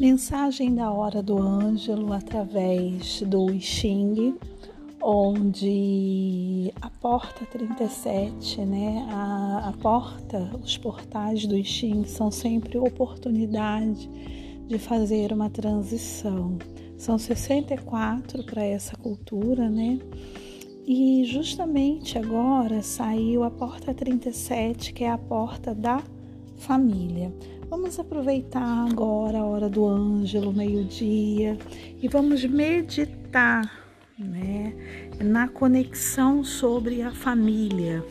Mensagem da Hora do Ângelo através do Xing, onde a porta 37, né? A, a porta, os portais do Xing são sempre oportunidade de fazer uma transição. São 64 para essa cultura, né? E justamente agora saiu a porta 37, que é a porta da família. Vamos aproveitar agora a hora do Ângelo, meio-dia, e vamos meditar né, na conexão sobre a família,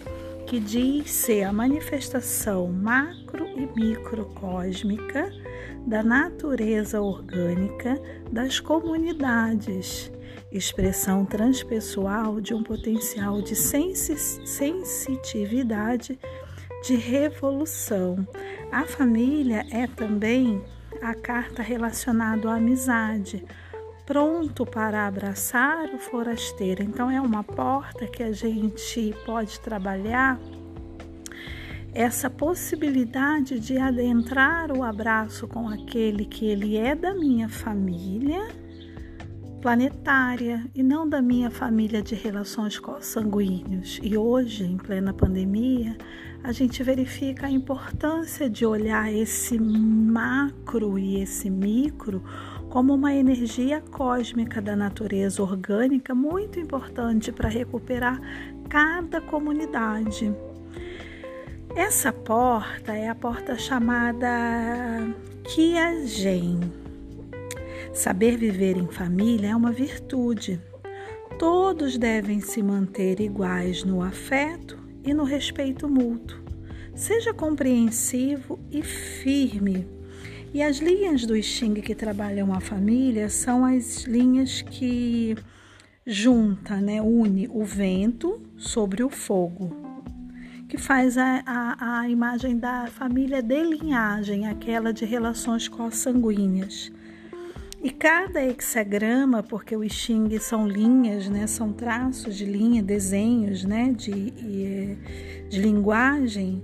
que diz ser a manifestação macro e microcósmica da natureza orgânica das comunidades, expressão transpessoal de um potencial de sensitividade de revolução. A família é também a carta relacionada à amizade, pronto para abraçar o forasteiro. Então, é uma porta que a gente pode trabalhar essa possibilidade de adentrar o abraço com aquele que ele é da minha família planetária e não da minha família de relações sanguíneos. E hoje, em plena pandemia, a gente verifica a importância de olhar esse macro e esse micro como uma energia cósmica da natureza orgânica muito importante para recuperar cada comunidade. Essa porta é a porta chamada Kiagen Saber viver em família é uma virtude. Todos devem se manter iguais no afeto e no respeito mútuo. Seja compreensivo e firme. E as linhas do Xing que trabalham a família são as linhas que junta, né, une o vento sobre o fogo, que faz a, a, a imagem da família de linhagem, aquela de relações consanguíneas. E cada hexagrama, porque o Xing são linhas, né, são traços de linha, desenhos né, de, de linguagem,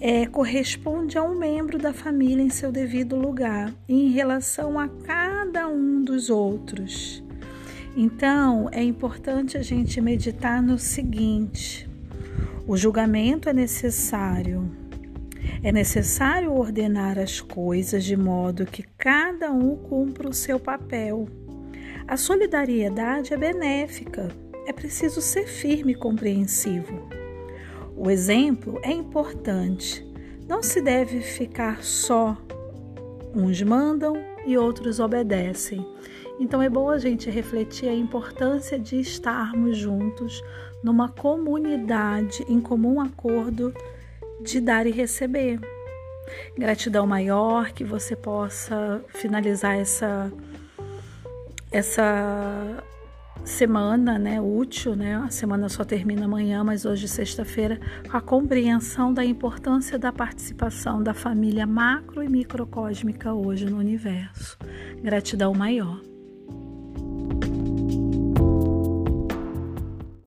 é, corresponde a um membro da família em seu devido lugar, em relação a cada um dos outros. Então, é importante a gente meditar no seguinte: o julgamento é necessário é necessário ordenar as coisas de modo que cada um cumpra o seu papel. A solidariedade é benéfica, é preciso ser firme e compreensivo. O exemplo é importante, não se deve ficar só. Uns mandam e outros obedecem. Então é bom a gente refletir a importância de estarmos juntos numa comunidade em comum acordo de dar e receber. Gratidão maior que você possa finalizar essa essa semana, né, útil, né? A semana só termina amanhã, mas hoje sexta-feira, a compreensão da importância da participação da família macro e microcósmica hoje no universo. Gratidão maior.